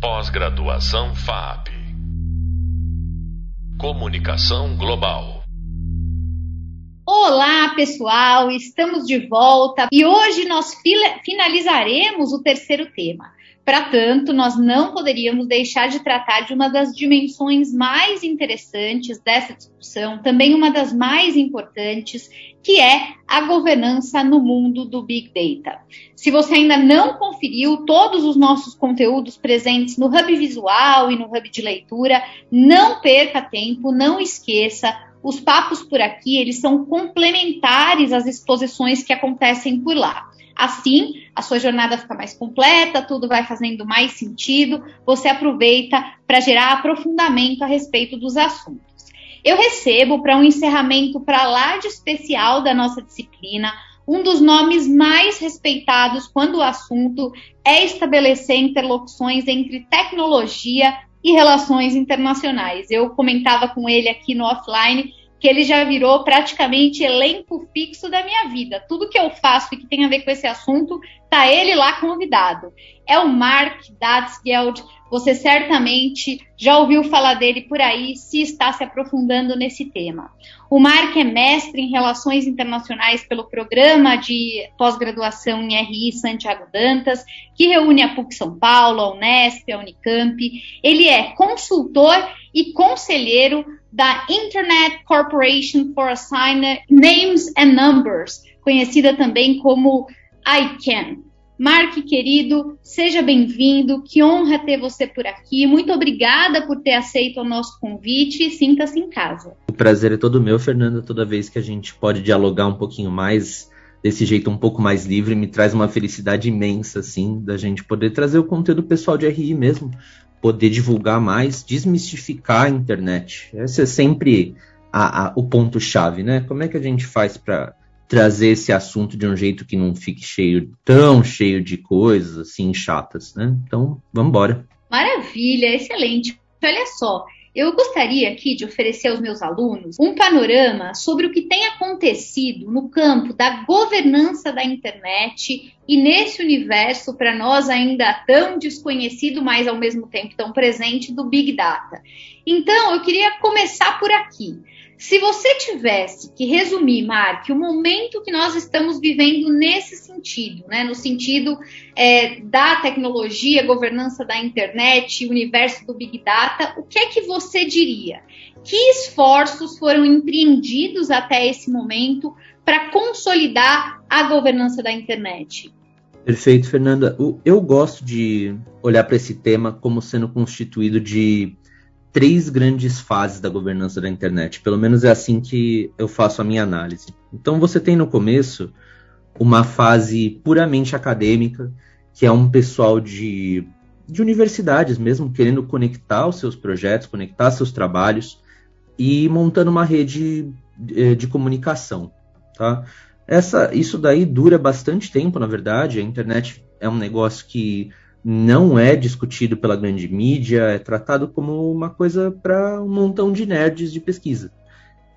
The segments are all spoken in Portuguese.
Pós-graduação FAP. Comunicação Global. Olá, pessoal, estamos de volta e hoje nós finalizaremos o terceiro tema. Para tanto, nós não poderíamos deixar de tratar de uma das dimensões mais interessantes dessa discussão, também uma das mais importantes, que é a governança no mundo do Big Data. Se você ainda não conferiu todos os nossos conteúdos presentes no Hub Visual e no Hub de Leitura, não perca tempo, não esqueça, os papos por aqui, eles são complementares às exposições que acontecem por lá. Assim, a sua jornada fica mais completa, tudo vai fazendo mais sentido, você aproveita para gerar aprofundamento a respeito dos assuntos. Eu recebo para um encerramento para lá de especial da nossa disciplina um dos nomes mais respeitados quando o assunto é estabelecer interlocuções entre tecnologia e relações internacionais. Eu comentava com ele aqui no offline que ele já virou praticamente elenco fixo da minha vida. Tudo que eu faço e que tem a ver com esse assunto, tá ele lá convidado. É o Mark Datsgeld. Você certamente já ouviu falar dele por aí, se está se aprofundando nesse tema. O Mark é mestre em Relações Internacionais pelo Programa de Pós-Graduação em RI Santiago Dantas, que reúne a PUC São Paulo, a Unesp, a Unicamp. Ele é consultor e conselheiro da Internet Corporation for Assigned Names and Numbers, conhecida também como ICANN. Mark, querido, seja bem-vindo. Que honra ter você por aqui. Muito obrigada por ter aceito o nosso convite. Sinta-se em casa. Prazer é todo meu, Fernanda. Toda vez que a gente pode dialogar um pouquinho mais desse jeito um pouco mais livre, me traz uma felicidade imensa, assim, da gente poder trazer o conteúdo pessoal de RI mesmo, poder divulgar mais, desmistificar a internet. Esse é sempre a, a, o ponto-chave, né? Como é que a gente faz para trazer esse assunto de um jeito que não fique cheio, tão cheio de coisas assim chatas, né? Então, vamos embora. Maravilha, excelente. Olha só, eu gostaria aqui de oferecer aos meus alunos um panorama sobre o que tem acontecido no campo da governança da internet e nesse universo para nós ainda tão desconhecido, mas ao mesmo tempo tão presente do Big Data. Então, eu queria começar por aqui. Se você tivesse que resumir, Mark, o momento que nós estamos vivendo nesse sentido, né, no sentido é, da tecnologia, governança da internet, universo do Big Data, o que é que você diria? Que esforços foram empreendidos até esse momento para consolidar a governança da internet? Perfeito, Fernanda. Eu gosto de olhar para esse tema como sendo constituído de três grandes fases da governança da internet. Pelo menos é assim que eu faço a minha análise. Então você tem no começo uma fase puramente acadêmica, que é um pessoal de, de universidades mesmo, querendo conectar os seus projetos, conectar seus trabalhos e montando uma rede de, eh, de comunicação. Tá? Essa, isso daí dura bastante tempo, na verdade. A internet é um negócio que não é discutido pela grande mídia, é tratado como uma coisa para um montão de nerds de pesquisa.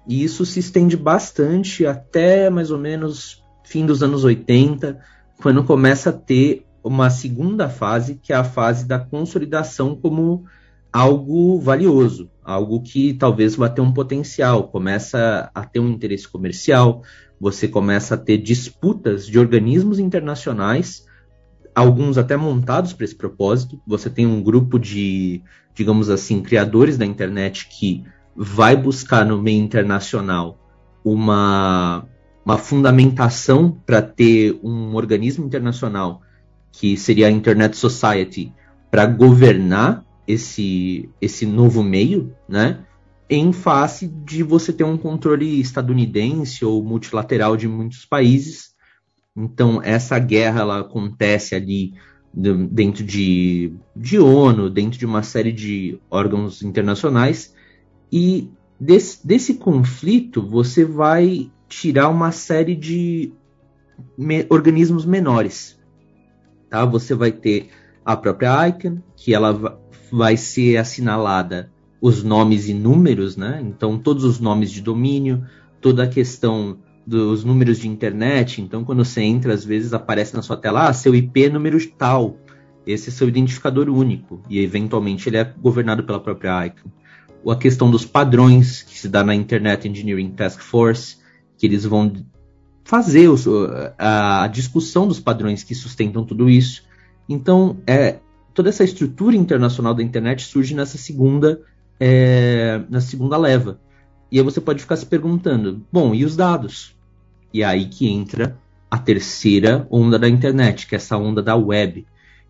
E isso se estende bastante até mais ou menos fim dos anos 80, quando começa a ter uma segunda fase, que é a fase da consolidação como algo valioso, algo que talvez vá ter um potencial, começa a ter um interesse comercial, você começa a ter disputas de organismos internacionais alguns até montados para esse propósito. Você tem um grupo de, digamos assim, criadores da internet que vai buscar no meio internacional uma, uma fundamentação para ter um organismo internacional que seria a Internet Society para governar esse, esse novo meio, né? Em face de você ter um controle estadunidense ou multilateral de muitos países então, essa guerra ela acontece ali dentro de, de ONU, dentro de uma série de órgãos internacionais, e desse, desse conflito você vai tirar uma série de me, organismos menores. Tá? Você vai ter a própria ICANN, que ela vai ser assinalada os nomes e números, né? Então, todos os nomes de domínio, toda a questão dos números de internet. Então, quando você entra, às vezes aparece na sua tela, ah, seu IP é número tal. esse é seu identificador único e eventualmente ele é governado pela própria ICANN. A questão dos padrões que se dá na Internet Engineering Task Force, que eles vão fazer a, discussão dos padrões que sustentam tudo isso. Então, é, toda essa estrutura internacional da internet surge nessa segunda, é, na segunda leva. E aí você pode ficar se perguntando, bom, e os dados? E é aí que entra a terceira onda da internet, que é essa onda da web,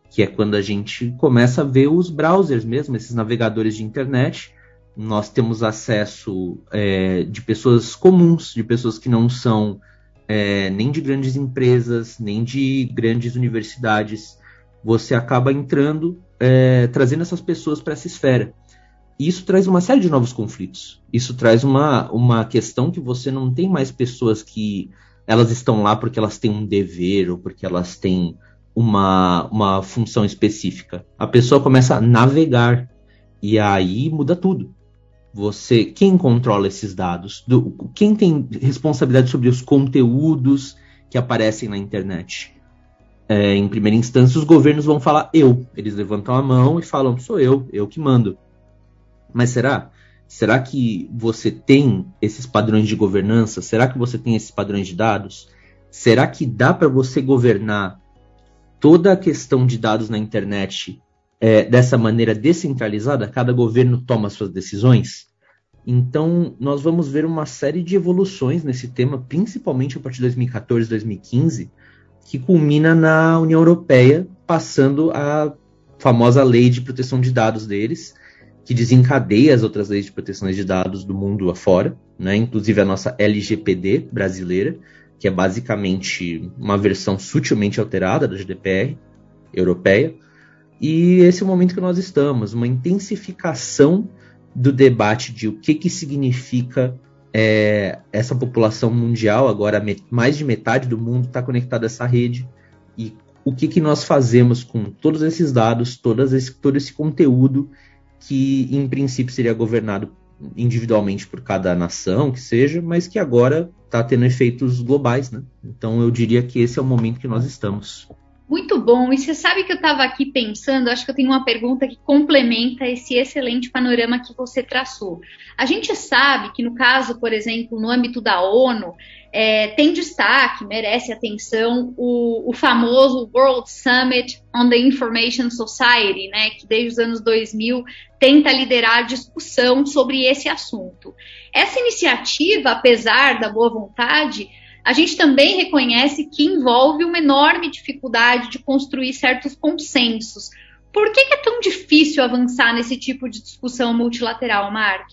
que é quando a gente começa a ver os browsers mesmo, esses navegadores de internet. Nós temos acesso é, de pessoas comuns, de pessoas que não são é, nem de grandes empresas, nem de grandes universidades. Você acaba entrando, é, trazendo essas pessoas para essa esfera. E isso traz uma série de novos conflitos. Isso traz uma, uma questão que você não tem mais pessoas que elas estão lá porque elas têm um dever ou porque elas têm uma, uma função específica. A pessoa começa a navegar e aí muda tudo. Você, quem controla esses dados? Do, quem tem responsabilidade sobre os conteúdos que aparecem na internet? É, em primeira instância, os governos vão falar eu. Eles levantam a mão e falam sou eu, eu que mando. Mas será? Será que você tem esses padrões de governança? Será que você tem esses padrões de dados? Será que dá para você governar toda a questão de dados na internet é, dessa maneira descentralizada? Cada governo toma suas decisões? Então, nós vamos ver uma série de evoluções nesse tema, principalmente a partir de 2014, 2015, que culmina na União Europeia passando a famosa lei de proteção de dados deles, que desencadeia as outras leis de proteção de dados do mundo afora, né? inclusive a nossa LGPD brasileira, que é basicamente uma versão sutilmente alterada da GDPR europeia. E esse é o momento que nós estamos, uma intensificação do debate de o que, que significa é, essa população mundial, agora mais de metade do mundo está conectada a essa rede, e o que, que nós fazemos com todos esses dados, esse, todo esse conteúdo que em princípio seria governado individualmente por cada nação que seja, mas que agora está tendo efeitos globais, né? Então eu diria que esse é o momento que nós estamos. Muito bom. E você sabe que eu estava aqui pensando, acho que eu tenho uma pergunta que complementa esse excelente panorama que você traçou. A gente sabe que no caso, por exemplo, no âmbito da ONU, é, tem destaque, merece atenção, o, o, famoso World Summit on the Information Society, né, que desde os anos 2000 tenta liderar a discussão sobre esse assunto. Essa iniciativa, apesar da boa vontade, a gente também reconhece que envolve uma enorme dificuldade de construir certos consensos. Por que, é tão difícil avançar nesse tipo de discussão multilateral, Mark?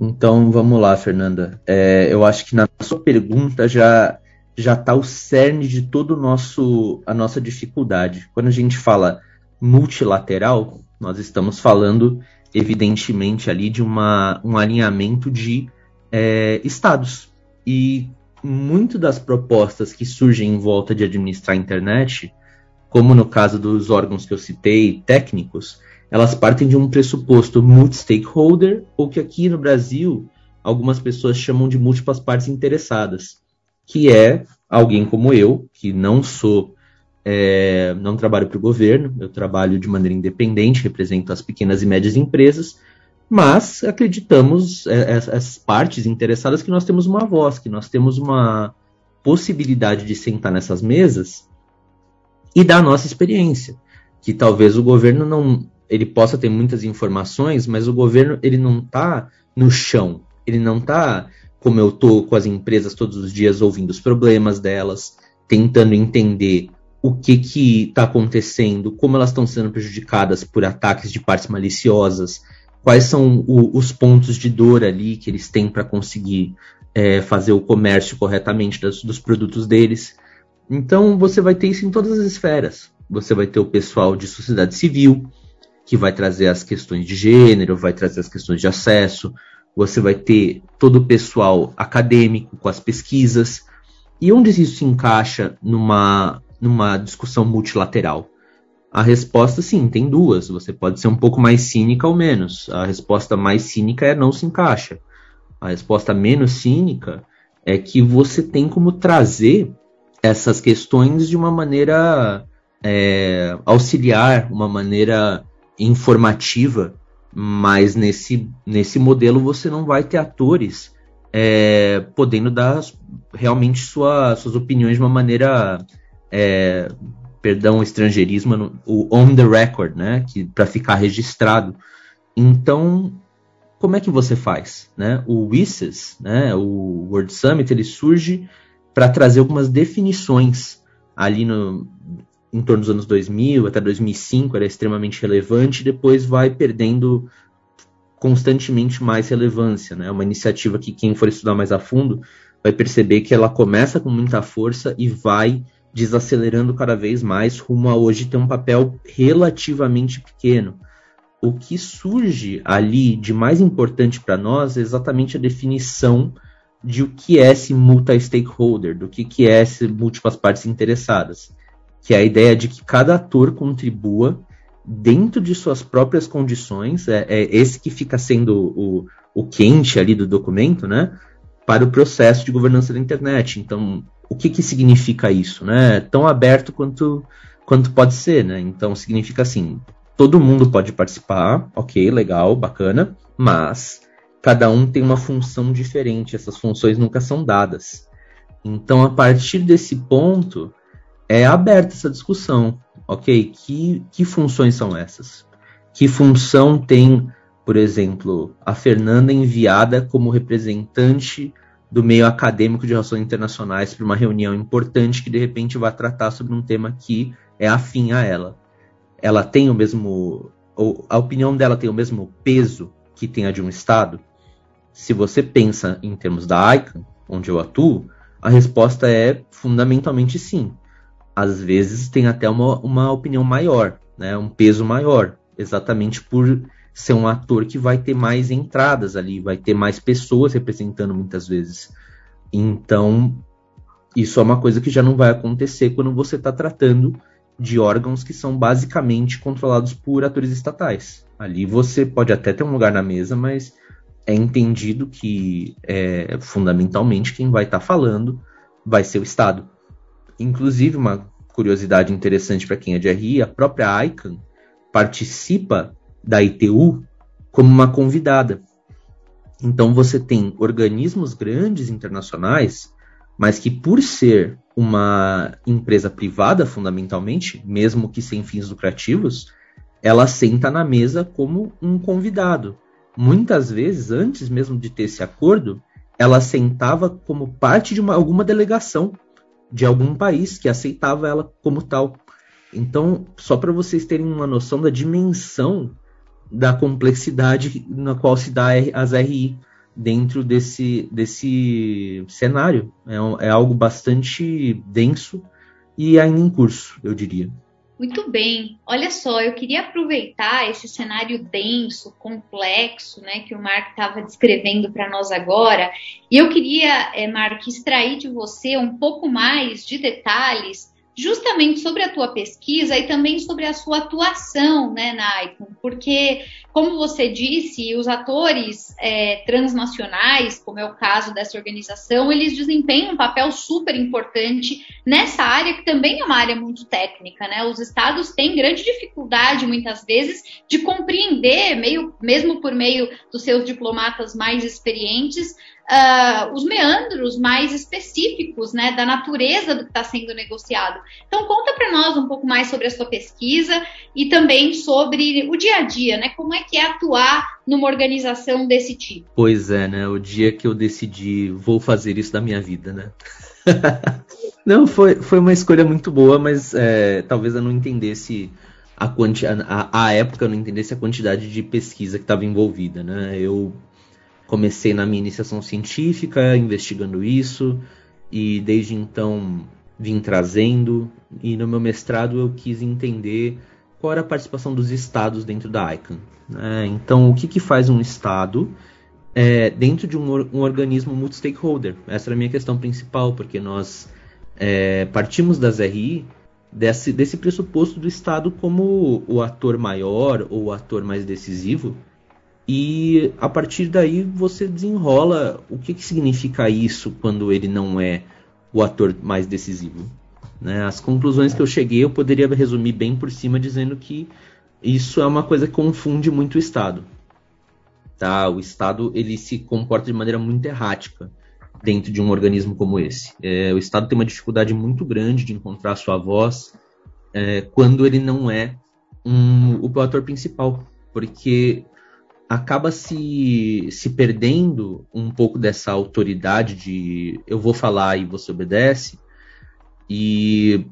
Então vamos lá, Fernanda. É, eu acho que na sua pergunta já já está o cerne de todo nosso a nossa dificuldade. Quando a gente fala multilateral, nós estamos falando evidentemente ali de uma, um alinhamento de é, estados. E muito das propostas que surgem em volta de administrar a internet, como no caso dos órgãos que eu citei, técnicos, elas partem de um pressuposto multi-stakeholder, ou que aqui no Brasil algumas pessoas chamam de múltiplas partes interessadas, que é alguém como eu, que não sou, é, não trabalho para o governo, eu trabalho de maneira independente, represento as pequenas e médias empresas, mas acreditamos, é, as partes interessadas, que nós temos uma voz, que nós temos uma possibilidade de sentar nessas mesas e dar a nossa experiência. Que talvez o governo não. Ele possa ter muitas informações, mas o governo ele não está no chão. Ele não está como eu estou com as empresas todos os dias ouvindo os problemas delas, tentando entender o que está acontecendo, como elas estão sendo prejudicadas por ataques de partes maliciosas, quais são o, os pontos de dor ali que eles têm para conseguir é, fazer o comércio corretamente das, dos produtos deles. Então você vai ter isso em todas as esferas. Você vai ter o pessoal de sociedade civil, que vai trazer as questões de gênero, vai trazer as questões de acesso. Você vai ter todo o pessoal acadêmico com as pesquisas. E onde isso se encaixa numa, numa discussão multilateral? A resposta, sim, tem duas. Você pode ser um pouco mais cínica ou menos. A resposta mais cínica é não se encaixa. A resposta menos cínica é que você tem como trazer essas questões de uma maneira é, auxiliar uma maneira informativa, mas nesse, nesse modelo você não vai ter atores é, podendo dar realmente sua, suas opiniões de uma maneira, é, perdão, o estrangeirismo, o on the record, né, que para ficar registrado. Então, como é que você faz, né? O WISES, né, o World Summit, ele surge para trazer algumas definições ali no, em torno dos anos 2000 até 2005 era extremamente relevante, depois vai perdendo constantemente mais relevância. Né? Uma iniciativa que quem for estudar mais a fundo vai perceber que ela começa com muita força e vai desacelerando cada vez mais rumo a hoje ter um papel relativamente pequeno. O que surge ali de mais importante para nós é exatamente a definição de o que é esse multi-stakeholder, do que, que é esse múltiplas partes interessadas que é a ideia de que cada ator contribua dentro de suas próprias condições, é, é esse que fica sendo o, o quente ali do documento, né, para o processo de governança da internet. Então, o que, que significa isso? Né? Tão aberto quanto, quanto pode ser. Né? Então, significa assim: todo mundo pode participar, ok, legal, bacana, mas cada um tem uma função diferente, essas funções nunca são dadas. Então, a partir desse ponto, é aberta essa discussão, ok? Que, que funções são essas? Que função tem, por exemplo, a Fernanda enviada como representante do meio acadêmico de relações internacionais para uma reunião importante que de repente vai tratar sobre um tema que é afim a ela? Ela tem o mesmo. A opinião dela tem o mesmo peso que tem a de um Estado? Se você pensa em termos da ICANN, onde eu atuo, a resposta é fundamentalmente sim às vezes tem até uma, uma opinião maior, né, um peso maior, exatamente por ser um ator que vai ter mais entradas ali, vai ter mais pessoas representando muitas vezes. Então, isso é uma coisa que já não vai acontecer quando você está tratando de órgãos que são basicamente controlados por atores estatais. Ali você pode até ter um lugar na mesa, mas é entendido que é, fundamentalmente quem vai estar tá falando vai ser o Estado. Inclusive, uma curiosidade interessante para quem é de RI, a própria ICANN participa da ITU como uma convidada. Então você tem organismos grandes internacionais, mas que por ser uma empresa privada fundamentalmente, mesmo que sem fins lucrativos, ela senta na mesa como um convidado. Muitas vezes, antes mesmo de ter esse acordo, ela sentava como parte de uma, alguma delegação de algum país que aceitava ela como tal. Então, só para vocês terem uma noção da dimensão da complexidade na qual se dá as RI dentro desse, desse cenário. É, é algo bastante denso e ainda em curso, eu diria. Muito bem. Olha só, eu queria aproveitar esse cenário denso, complexo, né, que o Mark estava descrevendo para nós agora, e eu queria, é, Mark, extrair de você um pouco mais de detalhes justamente sobre a tua pesquisa e também sobre a sua atuação né, na ICON, porque, como você disse, os atores é, transnacionais, como é o caso dessa organização, eles desempenham um papel super importante nessa área, que também é uma área muito técnica. Né? Os estados têm grande dificuldade, muitas vezes, de compreender, meio, mesmo por meio dos seus diplomatas mais experientes, uh, os meandros mais específicos né, da natureza do que está sendo negociado. Então, conta para nós um pouco mais sobre a sua pesquisa e também sobre o dia a dia, né? Como é que é atuar numa organização desse tipo? Pois é, né? O dia que eu decidi vou fazer isso da minha vida, né? não, foi, foi uma escolha muito boa, mas é, talvez eu não entendesse a, a, a época eu não entendesse a quantidade de pesquisa que estava envolvida, né? Eu comecei na minha iniciação científica investigando isso e desde então vim trazendo e no meu mestrado eu quis entender qual era a participação dos estados dentro da ICANN. Né? Então, o que, que faz um estado é, dentro de um, um organismo multi-stakeholder? Essa era a minha questão principal, porque nós é, partimos das RI desse, desse pressuposto do estado como o ator maior ou o ator mais decisivo e a partir daí você desenrola o que, que significa isso quando ele não é o ator mais decisivo. Né? As conclusões que eu cheguei eu poderia resumir bem por cima dizendo que isso é uma coisa que confunde muito o Estado. Tá? O Estado ele se comporta de maneira muito errática dentro de um organismo como esse. É, o Estado tem uma dificuldade muito grande de encontrar sua voz é, quando ele não é um, o ator principal, porque acaba se, se perdendo um pouco dessa autoridade de eu vou falar e você obedece. E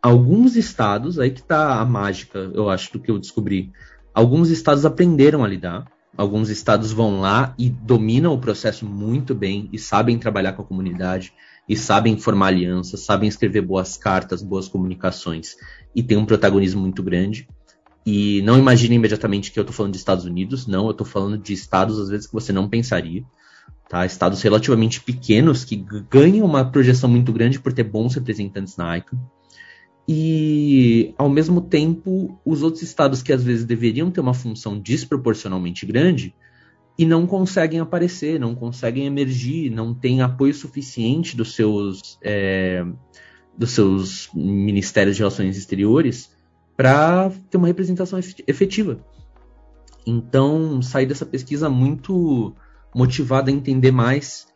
alguns estados, aí que está a mágica, eu acho, do que eu descobri. Alguns estados aprenderam a lidar, alguns estados vão lá e dominam o processo muito bem e sabem trabalhar com a comunidade e sabem formar alianças, sabem escrever boas cartas, boas comunicações e tem um protagonismo muito grande. E não imagine imediatamente que eu estou falando de Estados Unidos, não, eu estou falando de estados às vezes que você não pensaria. Tá? Estados relativamente pequenos que ganham uma projeção muito grande por ter bons representantes na ICANN. E, ao mesmo tempo, os outros estados que às vezes deveriam ter uma função desproporcionalmente grande e não conseguem aparecer, não conseguem emergir, não têm apoio suficiente dos seus, é, dos seus ministérios de relações exteriores para ter uma representação efetiva. Então, saí dessa pesquisa muito motivado a entender mais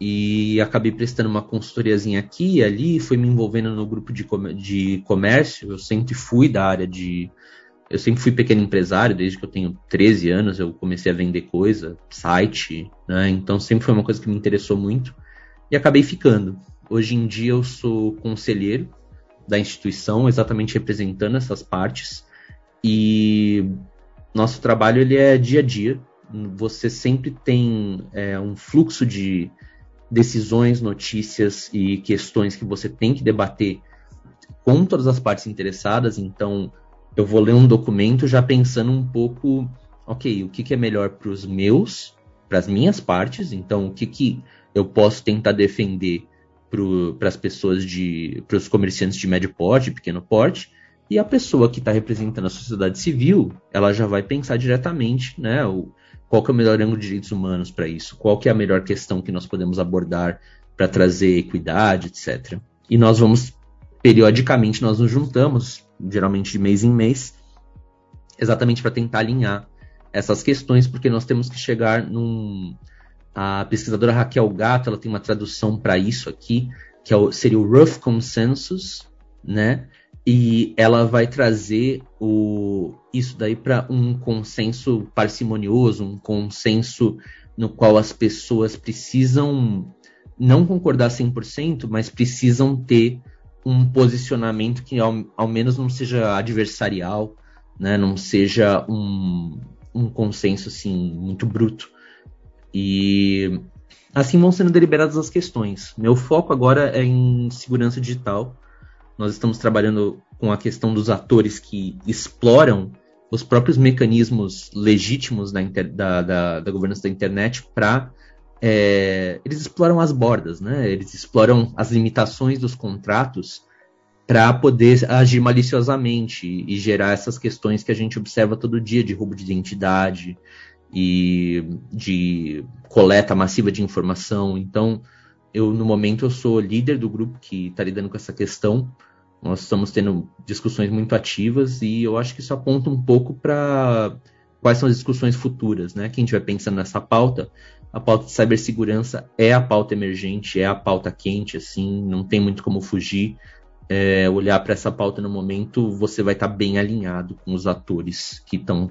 e acabei prestando uma consultoriazinha aqui e ali, fui me envolvendo no grupo de, de comércio. Eu sempre fui da área de. Eu sempre fui pequeno empresário, desde que eu tenho 13 anos eu comecei a vender coisa, site, né? Então sempre foi uma coisa que me interessou muito e acabei ficando. Hoje em dia eu sou conselheiro da instituição, exatamente representando essas partes. E nosso trabalho ele é dia a dia. Você sempre tem é, um fluxo de decisões, notícias e questões que você tem que debater com todas as partes interessadas. Então, eu vou ler um documento já pensando um pouco, ok, o que, que é melhor para os meus, para as minhas partes. Então, o que, que eu posso tentar defender para as pessoas de. para os comerciantes de médio porte, pequeno porte, e a pessoa que está representando a sociedade civil, ela já vai pensar diretamente, né? O, qual que é o melhor ângulo de direitos humanos para isso? Qual que é a melhor questão que nós podemos abordar para trazer equidade, etc. E nós vamos, periodicamente, nós nos juntamos, geralmente de mês em mês, exatamente para tentar alinhar essas questões, porque nós temos que chegar num, a pesquisadora Raquel Gato ela tem uma tradução para isso aqui, que é o, seria o Rough Consensus, né? E ela vai trazer o, isso daí para um consenso parcimonioso, um consenso no qual as pessoas precisam não concordar 100%, mas precisam ter um posicionamento que ao, ao menos não seja adversarial, né? não seja um, um consenso assim muito bruto. E assim vão sendo deliberadas as questões. Meu foco agora é em segurança digital. Nós estamos trabalhando com a questão dos atores que exploram os próprios mecanismos legítimos da, da, da, da governança da internet para. É, eles exploram as bordas, né? eles exploram as limitações dos contratos para poder agir maliciosamente e gerar essas questões que a gente observa todo dia de roubo de identidade, e de coleta massiva de informação. Então, eu no momento eu sou líder do grupo que está lidando com essa questão. Nós estamos tendo discussões muito ativas e eu acho que isso aponta um pouco para quais são as discussões futuras, né? Quem estiver pensando nessa pauta, a pauta de cibersegurança é a pauta emergente, é a pauta quente, assim, não tem muito como fugir. É, olhar para essa pauta no momento, você vai estar tá bem alinhado com os atores que estão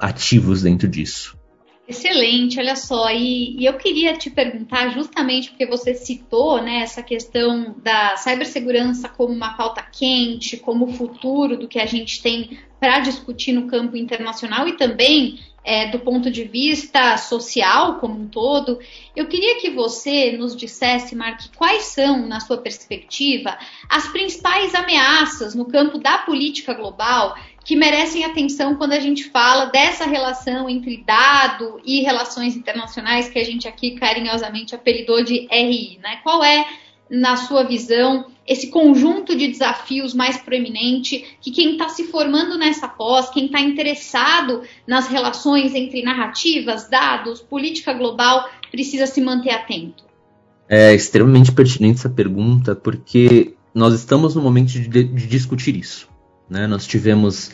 ativos dentro disso. Excelente, olha só, e, e, eu queria te perguntar, justamente porque você citou né, essa questão da cibersegurança como uma pauta quente, como o futuro do que a gente tem para discutir no campo internacional e também é, do ponto de vista social como um todo. Eu queria que você nos dissesse, Mark, quais são, na sua perspectiva, as principais ameaças no campo da política global que merecem atenção quando a gente fala dessa relação entre dado e relações internacionais que a gente aqui carinhosamente apelidou de RI, né? Qual é, na sua visão, esse conjunto de desafios mais proeminente que quem está se formando nessa pós, quem está interessado nas relações entre narrativas, dados, política global, precisa se manter atento? É extremamente pertinente essa pergunta, porque nós estamos no momento de, de discutir isso. Né? Nós tivemos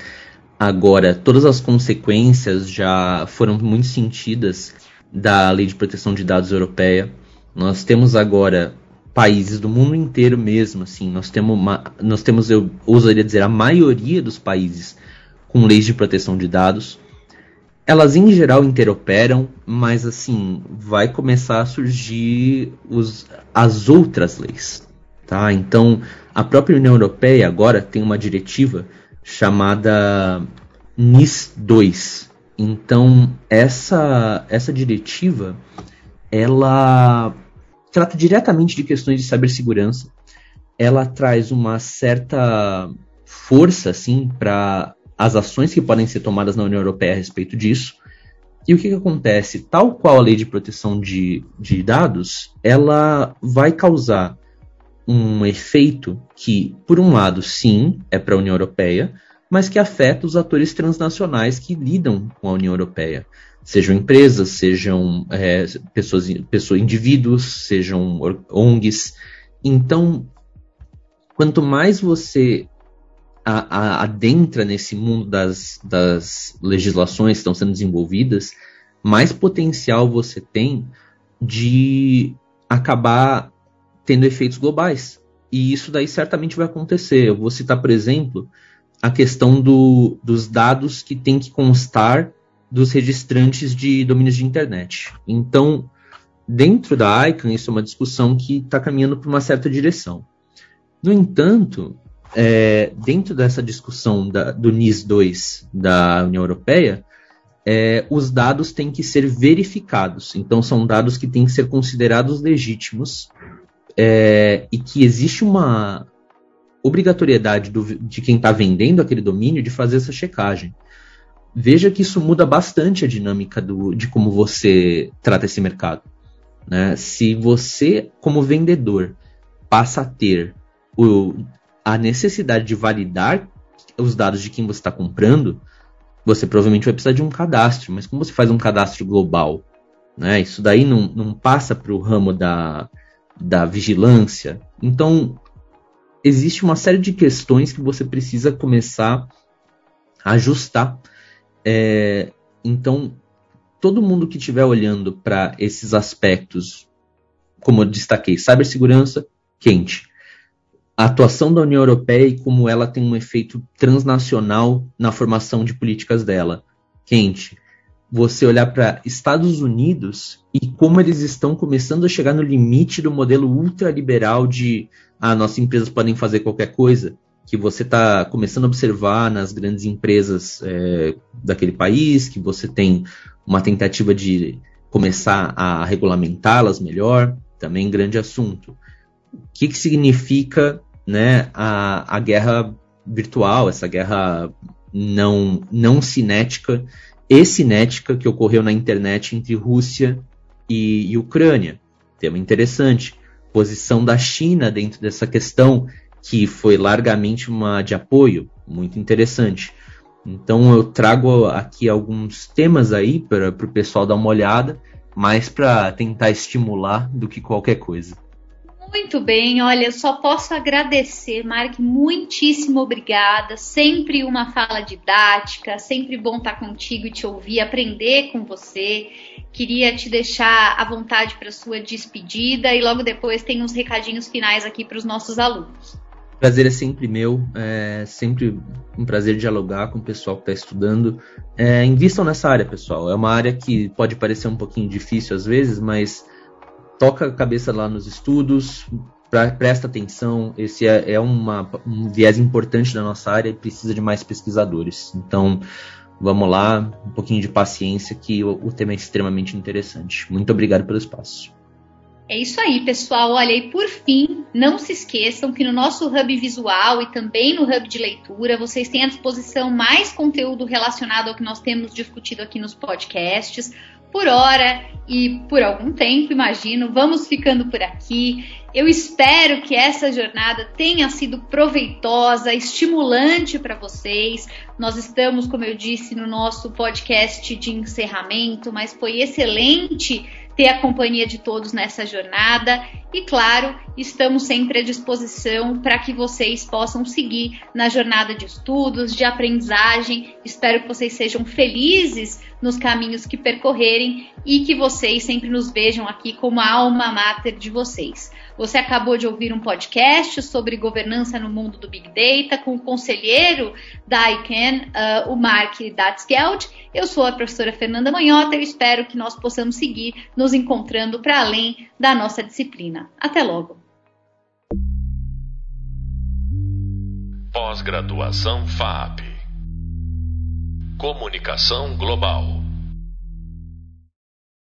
agora todas as consequências já foram muito sentidas da Lei de Proteção de Dados Europeia. Nós temos agora países do mundo inteiro mesmo, assim, nós temos, uma, nós temos, eu ousaria dizer, a maioria dos países com leis de proteção de dados. Elas em geral interoperam, mas assim, vai começar a surgir os, as outras leis. Tá? Então, a própria União Europeia agora tem uma diretiva chamada NIS 2. Então, essa, essa diretiva, ela trata diretamente de questões de cibersegurança. Ela traz uma certa força, assim, para as ações que podem ser tomadas na União Europeia a respeito disso. E o que, que acontece? Tal qual a lei de proteção de, de dados, ela vai causar um efeito que, por um lado, sim, é para a União Europeia, mas que afeta os atores transnacionais que lidam com a União Europeia. Sejam empresas, sejam é, pessoas, pessoas, indivíduos, sejam ONGs. Então, quanto mais você a, a, adentra nesse mundo das, das legislações que estão sendo desenvolvidas, mais potencial você tem de acabar tendo efeitos globais. E isso daí certamente vai acontecer. Eu vou citar, por exemplo, a questão do, dos dados que tem que constar dos registrantes de domínios de internet. Então, dentro da ICANN, isso é uma discussão que está caminhando para uma certa direção. No entanto, é, dentro dessa discussão da, do NIS 2 da União Europeia, é, os dados têm que ser verificados. Então, são dados que têm que ser considerados legítimos é, e que existe uma obrigatoriedade do, de quem está vendendo aquele domínio de fazer essa checagem. Veja que isso muda bastante a dinâmica do, de como você trata esse mercado. Né? Se você, como vendedor, passa a ter o, a necessidade de validar os dados de quem você está comprando, você provavelmente vai precisar de um cadastro. Mas como você faz um cadastro global? Né? Isso daí não, não passa para o ramo da, da vigilância. Então, existe uma série de questões que você precisa começar a ajustar. É, então, todo mundo que estiver olhando para esses aspectos, como eu destaquei, cibersegurança, quente a atuação da União Europeia e como ela tem um efeito transnacional na formação de políticas dela. Quente. Você olhar para Estados Unidos e como eles estão começando a chegar no limite do modelo ultraliberal de ah, nossas empresas podem fazer qualquer coisa, que você está começando a observar nas grandes empresas é, daquele país, que você tem uma tentativa de começar a regulamentá-las melhor, também grande assunto. O que, que significa né, a, a guerra virtual, essa guerra não, não cinética e cinética que ocorreu na internet entre Rússia e, e Ucrânia. Tema interessante. Posição da China dentro dessa questão, que foi largamente uma de apoio, muito interessante. Então eu trago aqui alguns temas aí para o pessoal dar uma olhada, mais para tentar estimular do que qualquer coisa. Muito bem, olha, só posso agradecer, Mark, muitíssimo obrigada. Sempre uma fala didática, sempre bom estar contigo e te ouvir, aprender com você. Queria te deixar à vontade para sua despedida e logo depois tem uns recadinhos finais aqui para os nossos alunos. Prazer é sempre meu, é sempre um prazer dialogar com o pessoal que está estudando. É, invistam nessa área, pessoal. É uma área que pode parecer um pouquinho difícil às vezes, mas toca a cabeça lá nos estudos, pra, presta atenção. Esse é, é uma, um viés importante da nossa área e precisa de mais pesquisadores. Então, vamos lá, um pouquinho de paciência, que o, o tema é extremamente interessante. Muito obrigado pelo espaço. É isso aí, pessoal. Olha, e por fim, não se esqueçam que no nosso hub visual e também no hub de leitura, vocês têm à disposição mais conteúdo relacionado ao que nós temos discutido aqui nos podcasts por hora e por algum tempo, imagino. Vamos ficando por aqui. Eu espero que essa jornada tenha sido proveitosa, estimulante para vocês. Nós estamos, como eu disse, no nosso podcast de encerramento, mas foi excelente ter a companhia de todos nessa jornada E claro, estamos sempre à disposição para que vocês possam seguir na jornada de estudos, de aprendizagem. Espero que vocês sejam felizes nos caminhos que percorrerem e que vocês sempre nos vejam aqui como a alma mater de vocês. Você acabou de ouvir um podcast sobre governança no mundo do Big Data com o conselheiro da ICANN, uh, o Mark Datsgeld. Eu sou a professora Fernanda Manhota e espero que nós possamos seguir nos encontrando para além da nossa disciplina. Até logo! Pós-graduação FAP Comunicação Global